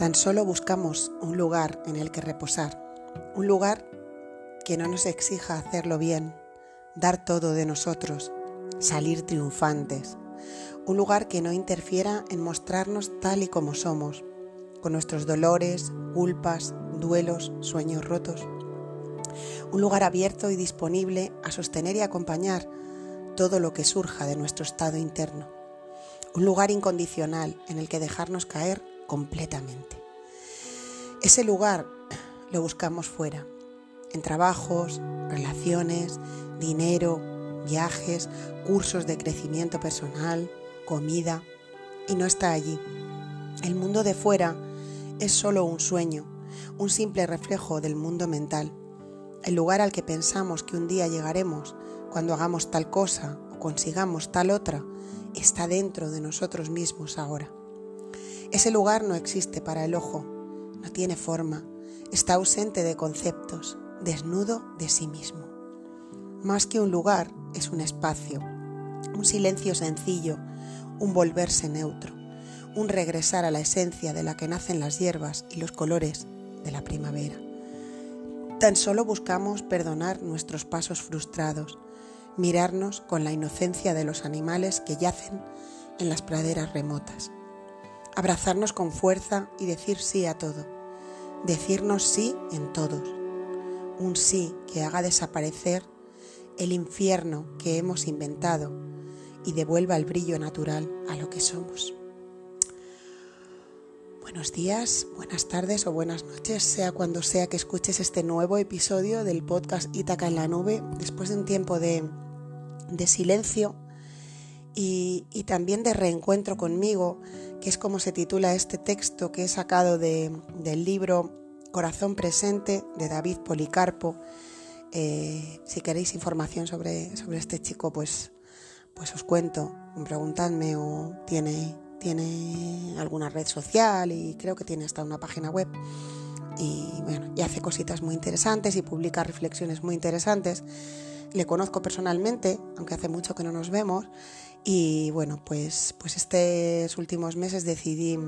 Tan solo buscamos un lugar en el que reposar, un lugar que no nos exija hacerlo bien, dar todo de nosotros, salir triunfantes, un lugar que no interfiera en mostrarnos tal y como somos, con nuestros dolores, culpas, duelos, sueños rotos. Un lugar abierto y disponible a sostener y acompañar todo lo que surja de nuestro estado interno. Un lugar incondicional en el que dejarnos caer completamente. Ese lugar lo buscamos fuera, en trabajos, relaciones, dinero, viajes, cursos de crecimiento personal, comida, y no está allí. El mundo de fuera es solo un sueño, un simple reflejo del mundo mental, el lugar al que pensamos que un día llegaremos cuando hagamos tal cosa o consigamos tal otra, está dentro de nosotros mismos ahora. Ese lugar no existe para el ojo, no tiene forma, está ausente de conceptos, desnudo de sí mismo. Más que un lugar, es un espacio, un silencio sencillo, un volverse neutro, un regresar a la esencia de la que nacen las hierbas y los colores de la primavera. Tan solo buscamos perdonar nuestros pasos frustrados, mirarnos con la inocencia de los animales que yacen en las praderas remotas, abrazarnos con fuerza y decir sí a todo, decirnos sí en todos, un sí que haga desaparecer el infierno que hemos inventado y devuelva el brillo natural a lo que somos. Buenos días, buenas tardes o buenas noches, sea cuando sea que escuches este nuevo episodio del podcast Ítaca en la Nube, después de un tiempo de, silencio y, también de reencuentro conmigo, que es como se titula este texto que he sacado del libro Corazón Presente de David Policarpo. Eh, si queréis información sobre, sobre este chico, pues, pues os cuento, preguntadme o tiene tiene alguna red social y creo que tiene hasta una página web. Y bueno, y hace cositas muy interesantes y publica reflexiones muy interesantes. Le conozco personalmente, aunque hace mucho que no nos vemos. Y bueno, pues, pues estos últimos meses decidí,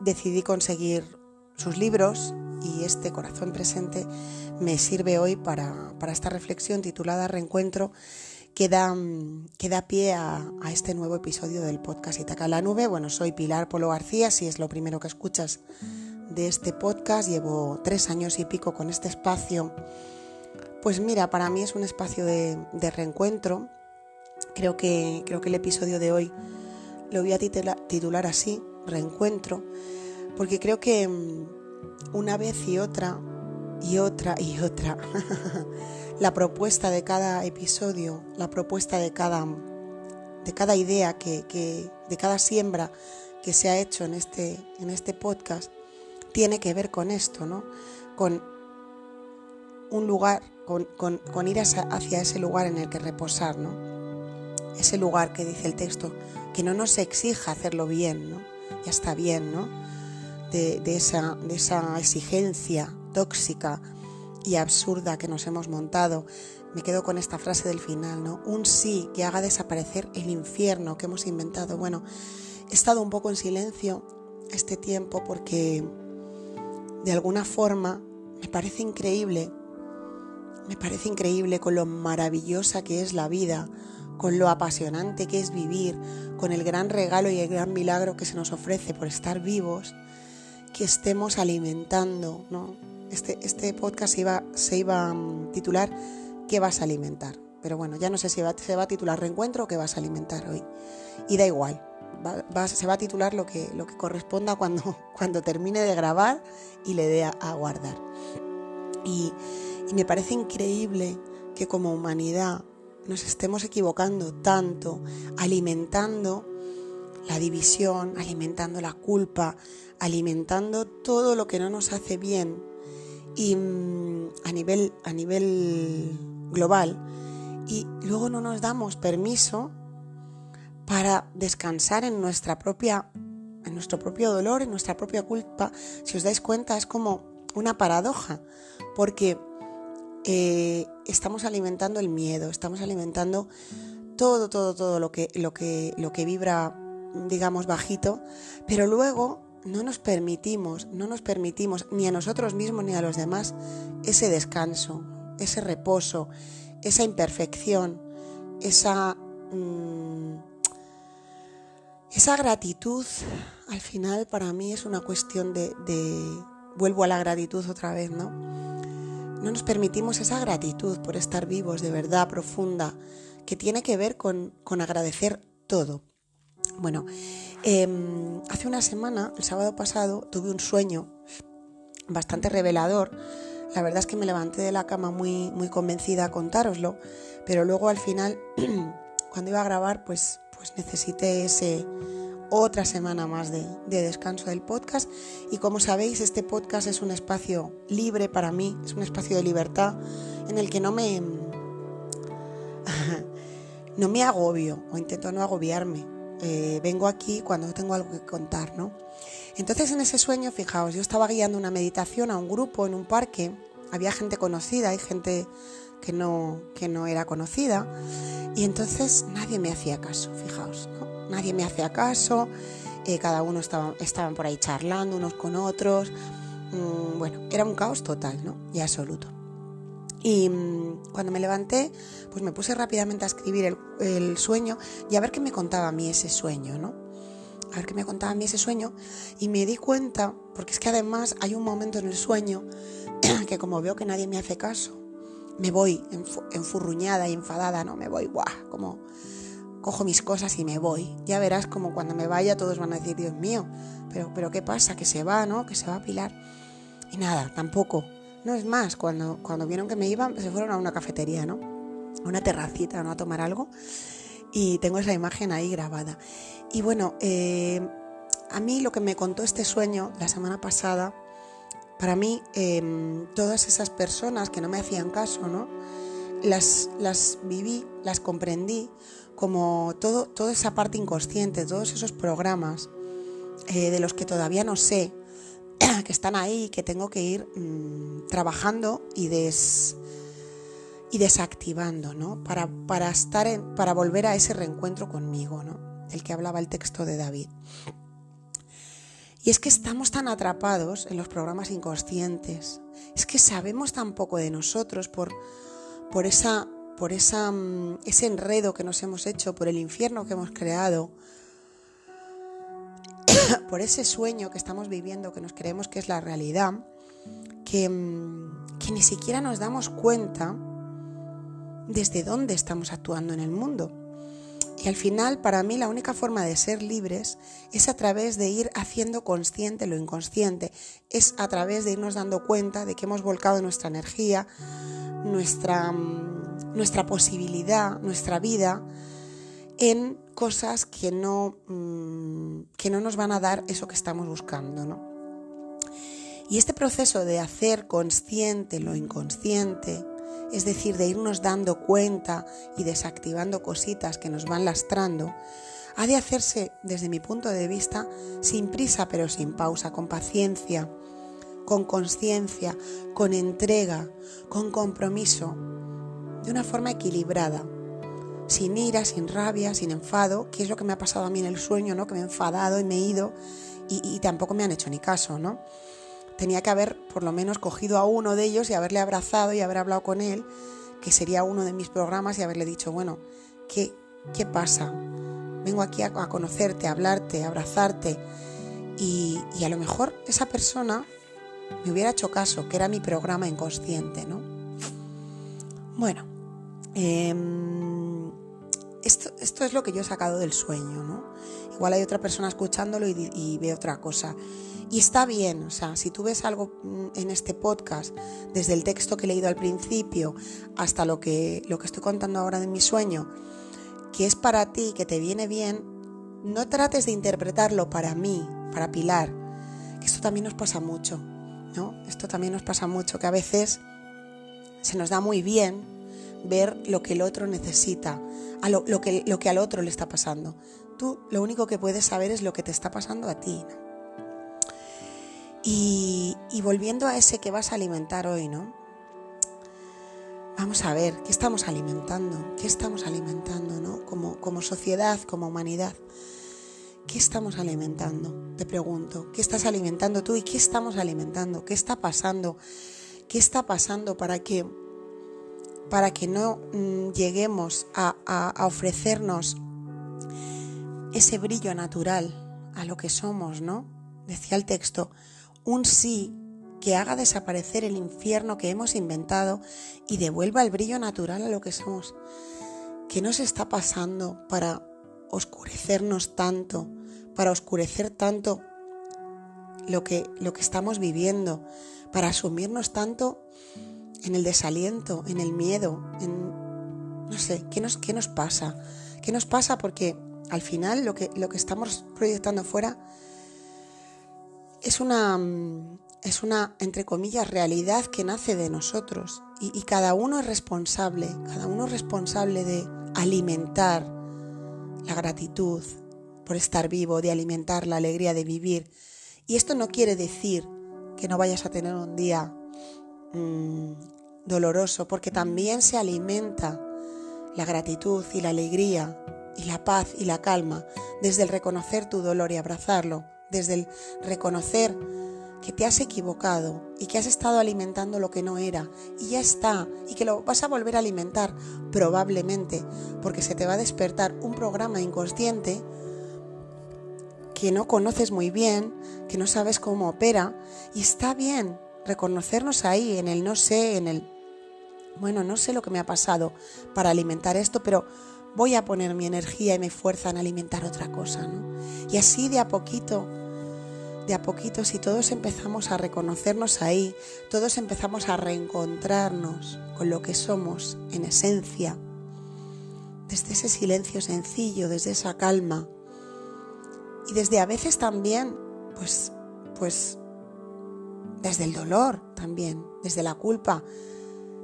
decidí conseguir sus libros y este corazón presente me sirve hoy para, para esta reflexión titulada Reencuentro que da, pie a, este nuevo episodio del podcast Itaca la Nube. Bueno, soy Pilar Polo García, si es lo primero que escuchas de este podcast, llevo tres años y pico con este espacio. Pues mira, para mí es un espacio de, reencuentro. Creo que, creo que el episodio de hoy lo voy a titular así, reencuentro, porque creo que mm, una vez y otra, y otra y otra, la propuesta de cada episodio, la propuesta de cada, de cada idea, que, de cada siembra que se ha hecho en este, en este podcast, tiene que ver con esto, ¿no? Con un lugar, con, ir hacia, ese lugar en el que reposar, ¿no? Ese lugar que dice el texto, que no nos exija hacerlo bien, ¿no? Ya está bien, ¿no? De, esa, de esa exigencia tóxica y absurda que nos hemos montado. Me quedo con esta frase del final, ¿no? Un sí que haga desaparecer el infierno que hemos inventado. Bueno, he estado un poco en silencio este tiempo porque de alguna forma me parece increíble, me parece increíble con lo maravillosa que es la vida, con lo apasionante que es vivir, con el gran regalo y el gran milagro que se nos ofrece por estar vivos, que estemos alimentando, ¿no? este, este podcast se iba, se iba a mm, titular ¿Qué vas a alimentar? Pero bueno, ya no sé si se va a titular Reencuentro o ¿Qué vas a alimentar hoy? Y da igual, se va a titular lo que, lo que corresponda cuando, cuando termine de grabar y le dé a, guardar. Y, me parece increíble que como humanidad nos estemos equivocando tanto, alimentando la división, alimentando la culpa, alimentando todo lo que no nos hace bien. Y mm, a nivel, a nivel global. Y luego no nos damos permiso para descansar en nuestra propia en nuestro propio dolor, en nuestra propia culpa. Si os dais cuenta es como una paradoja porque eh, estamos alimentando el miedo, estamos alimentando todo, todo, todo lo que, lo que, lo que vibra, digamos, bajito, pero luego no nos permitimos, no nos permitimos ni a nosotros mismos ni a los demás ese descanso, ese reposo, esa imperfección, esa, mm, esa gratitud, al final para mí es una cuestión de, de, vuelvo a la gratitud otra vez, ¿no? No nos permitimos esa gratitud por estar vivos de verdad profunda, que tiene que ver con, con agradecer todo. Bueno, em, hace una semana, el sábado pasado, tuve un sueño bastante revelador. La verdad es que me levanté de la cama muy, muy convencida a contároslo, pero luego al final, cuando iba a grabar, pues, pues necesité ese otra semana más de, de, descanso del podcast. Y como sabéis, este podcast es un espacio libre para mí, es un espacio de libertad en el que no me, no me agobio o intento no agobiarme. Eh, vengo aquí cuando tengo algo que contar, ¿no? Entonces en ese sueño, fijaos, yo estaba guiando una meditación a un grupo en un parque, había gente conocida y gente que no, que no era conocida, y entonces nadie me hacía caso, fijaos. Nadie me hacía caso, eh, cada uno estaba, estaban por ahí charlando unos con otros, mm, bueno, era un caos total, ¿no? Y absoluto. Y mm, cuando me levanté, pues me puse rápidamente a escribir el, sueño y a ver qué me contaba a mí ese sueño, ¿no? A ver qué me contaba a mí ese sueño y me di cuenta, porque es que además hay un momento en el sueño que como veo que nadie me hace caso, me voy enfurruñada y enfadada, ¿no? Me voy, guau, como cojo mis cosas y me voy. Ya verás como cuando me vaya todos van a decir, Dios mío, pero, pero ¿qué pasa? Que se va, ¿no? Que se va a Pilar. Y nada, tampoco. No es más, cuando, cuando vieron que me iban, se fueron a una cafetería, ¿no? A una terracita, ¿no? A tomar algo. Y tengo esa imagen ahí grabada. Y bueno, eh, a mí lo que me contó este sueño la semana pasada, para mí, em, todas esas personas que no me hacían caso, ¿no? Las, las viví, las comprendí como todo, toda esa parte inconsciente, todos esos programas eh, de los que todavía no sé, que están ahí, que tengo que ir mmm, trabajando y, des, y desactivando, ¿no? Para, para, estar para volver a ese reencuentro conmigo, ¿no? El que hablaba el texto de David. Y es que estamos tan atrapados en los programas inconscientes, es que sabemos tan poco de nosotros por, por, esa, por mm, ese enredo que nos hemos hecho, por el infierno que hemos creado, por ese sueño que estamos viviendo, que nos creemos que es la realidad, que, mm, que ni siquiera nos damos cuenta desde dónde estamos actuando en el mundo. Y al final, para mí, la única forma de ser libres es a través de ir haciendo consciente lo inconsciente, es a través de irnos dando cuenta de que hemos volcado nuestra energía, nuestra, mm, nuestra posibilidad, nuestra vida en cosas que no, mm, que no nos van a dar eso que estamos buscando. ¿no? Y este proceso de hacer consciente lo inconsciente, es decir, de irnos dando cuenta y desactivando cositas que nos van lastrando, ha de hacerse, desde mi punto de vista, sin prisa pero sin pausa, con paciencia, con conciencia, con entrega, con compromiso, de una forma equilibrada sin ira, sin rabia, sin enfado, que es lo que me ha pasado a mí en el sueño, ¿no? Que me he enfadado y me he ido y, tampoco me han hecho ni caso, ¿no? Tenía que haber por lo menos cogido a uno de ellos y haberle abrazado y haber hablado con él, que sería uno de mis programas, y haberle dicho, bueno, ¿qué, qué pasa? Vengo aquí a, conocerte, a hablarte, a abrazarte. Y, y a lo mejor esa persona me hubiera hecho caso, que era mi programa inconsciente, ¿no? Bueno, eh, esto, esto, es lo que yo he sacado del sueño, ¿no? Igual hay otra persona escuchándolo y, ve otra cosa. Y está bien, o sea, si tú ves algo mm, en este podcast, desde el texto que he leído al principio hasta lo que, lo que estoy contando ahora de mi sueño, que es para ti, que te viene bien, no trates de interpretarlo para mí, para Pilar, que esto también nos pasa mucho, ¿no? Esto también nos pasa mucho, que a veces se nos da muy bien ver lo que el otro necesita, lo, que, lo que al otro le está pasando. Tú lo único que puedes saber es lo que te está pasando a ti. Y, volviendo a ese que vas a alimentar hoy, ¿no? Vamos a ver, ¿qué estamos alimentando? ¿Qué estamos alimentando, ¿no? Como, como sociedad, como humanidad. ¿qué estamos alimentando? Te pregunto, ¿qué estás alimentando tú y qué estamos alimentando? ¿Qué está pasando? ¿Qué está pasando para que, para que no mm, lleguemos a, a ofrecernos ese brillo natural a lo que somos, ¿no? Decía el texto, un sí que haga desaparecer el infierno que hemos inventado y devuelva el brillo natural a lo que somos. ¿Qué nos está pasando para oscurecernos tanto, para oscurecer tanto lo que, lo que estamos viviendo, para asumirnos tanto en el desaliento, en el miedo, en no sé, ¿qué nos, qué nos pasa? ¿Qué nos pasa? Porque al final lo que, lo que estamos proyectando fuera es una, es una, entre comillas, realidad que nace de nosotros y, cada uno es responsable, cada uno es responsable de alimentar la gratitud por estar vivo, de alimentar la alegría de vivir. Y esto no quiere decir que no vayas a tener un día mmm, doloroso, porque también se alimenta la gratitud y la alegría y la paz y la calma desde el reconocer tu dolor y abrazarlo, desde el reconocer que te has equivocado y que has estado alimentando lo que no era y ya está y que lo vas a volver a alimentar probablemente porque se te va a despertar un programa inconsciente que no conoces muy bien, que no sabes cómo opera y está bien reconocernos ahí en el no sé, en el bueno, no sé lo que me ha pasado para alimentar esto, pero voy a poner mi energía y mi fuerza en alimentar otra cosa, ¿no? Y así de a poquito de a poquito, si todos empezamos a reconocernos ahí, todos empezamos a reencontrarnos con lo que somos en esencia, desde ese silencio sencillo, desde esa calma, y desde a veces también, pues, pues, desde el dolor también, desde la culpa,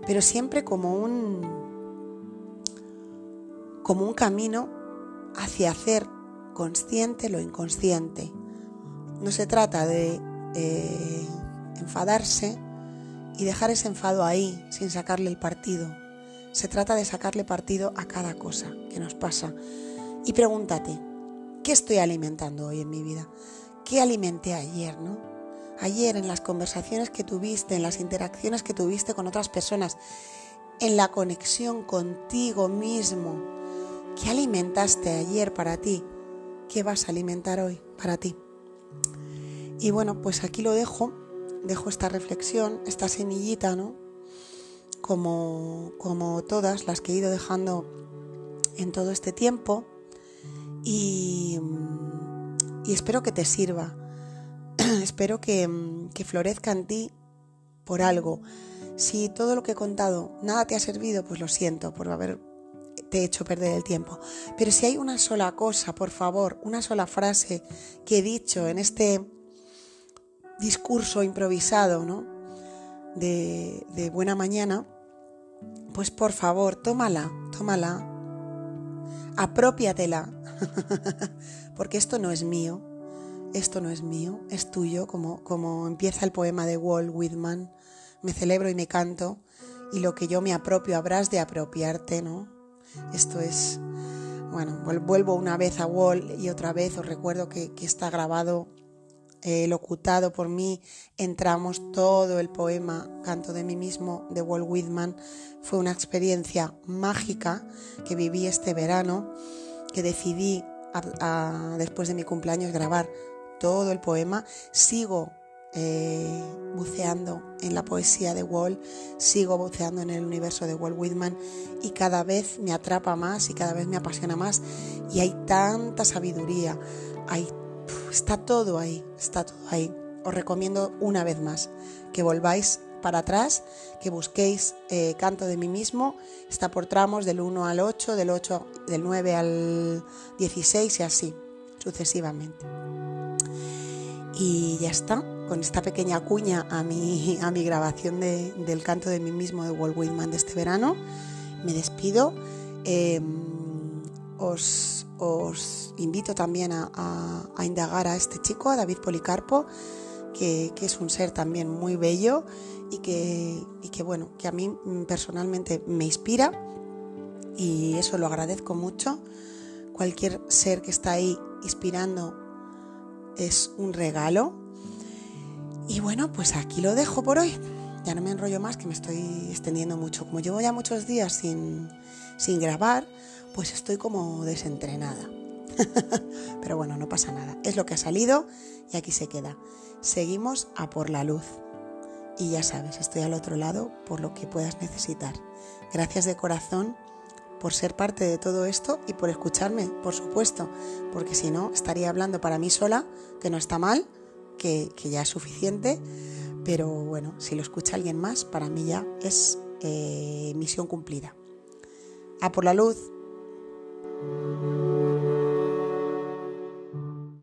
pero siempre como un, como un camino hacia hacer consciente lo inconsciente, no se trata de eh, enfadarse y dejar ese enfado ahí sin sacarle el partido. Se trata de sacarle partido a cada cosa que nos pasa. Y pregúntate, ¿qué estoy alimentando hoy en mi vida? ¿Qué alimenté ayer, no? Ayer en las conversaciones que tuviste, en las interacciones que tuviste con otras personas, en la conexión contigo mismo. ¿Qué alimentaste ayer para ti? ¿Qué vas a alimentar hoy para ti? Y bueno, pues aquí lo dejo, dejo esta reflexión, esta semillita, ¿no? Como, como todas las que he ido dejando en todo este tiempo y, espero que te sirva, espero que, que florezca en ti por algo. Si todo lo que he contado nada te ha servido, pues lo siento por haber te he hecho perder el tiempo. Pero si hay una sola cosa, por favor, una sola frase que he dicho en este discurso improvisado, ¿no? De, buena mañana, pues por favor, tómala, tómala, apropiatela, porque esto no es mío, esto no es mío, es tuyo, como, como empieza el poema de Walt Whitman, me celebro y me canto, y lo que yo me apropio habrás de apropiarte, ¿no? Esto es, bueno, vuelvo una vez a Walt y otra vez os recuerdo que, que está grabado eh, locutado por mí, entramos todo el poema Canto de mí mismo de Walt Whitman. Fue una experiencia mágica que viví este verano, que decidí después de mi cumpleaños grabar todo el poema. Sigo eh, buceando en la poesía de Walt, sigo buceando en el universo de Walt Whitman y cada vez me atrapa más y cada vez me apasiona más y hay tanta sabiduría, hay está todo ahí, está todo ahí. Os recomiendo una vez más que volváis para atrás, que busquéis eh, Canto de mí mismo, está por tramos del 1 al 8, del 8 del 9 al 16 y así sucesivamente. Y ya está, con esta pequeña cuña a mi, a mi grabación del Canto de mí mismo de Walt Whitman de este verano, me despido. Em, os, os, invito también a, indagar a este chico, a David Policarpo, que, es un ser también muy bello y que, que, bueno, que a mí personalmente me inspira y eso lo agradezco mucho cualquier ser que está ahí inspirando es un regalo. Y bueno, pues aquí lo dejo por hoy. Ya no me enrollo más, que me estoy extendiendo mucho. Como llevo ya muchos días sin, sin grabar, pues estoy como desentrenada. Pero bueno, no pasa nada. Es lo que ha salido y aquí se queda. Seguimos a por la luz. Y ya sabes, estoy al otro lado por lo que puedas necesitar. Gracias de corazón por ser parte de todo esto y por escucharme, por supuesto, porque si no estaría hablando para mí sola, que no está mal, que, ya es suficiente, pero bueno, si lo escucha alguien más, para mí ya es eh, misión cumplida. A por la luz.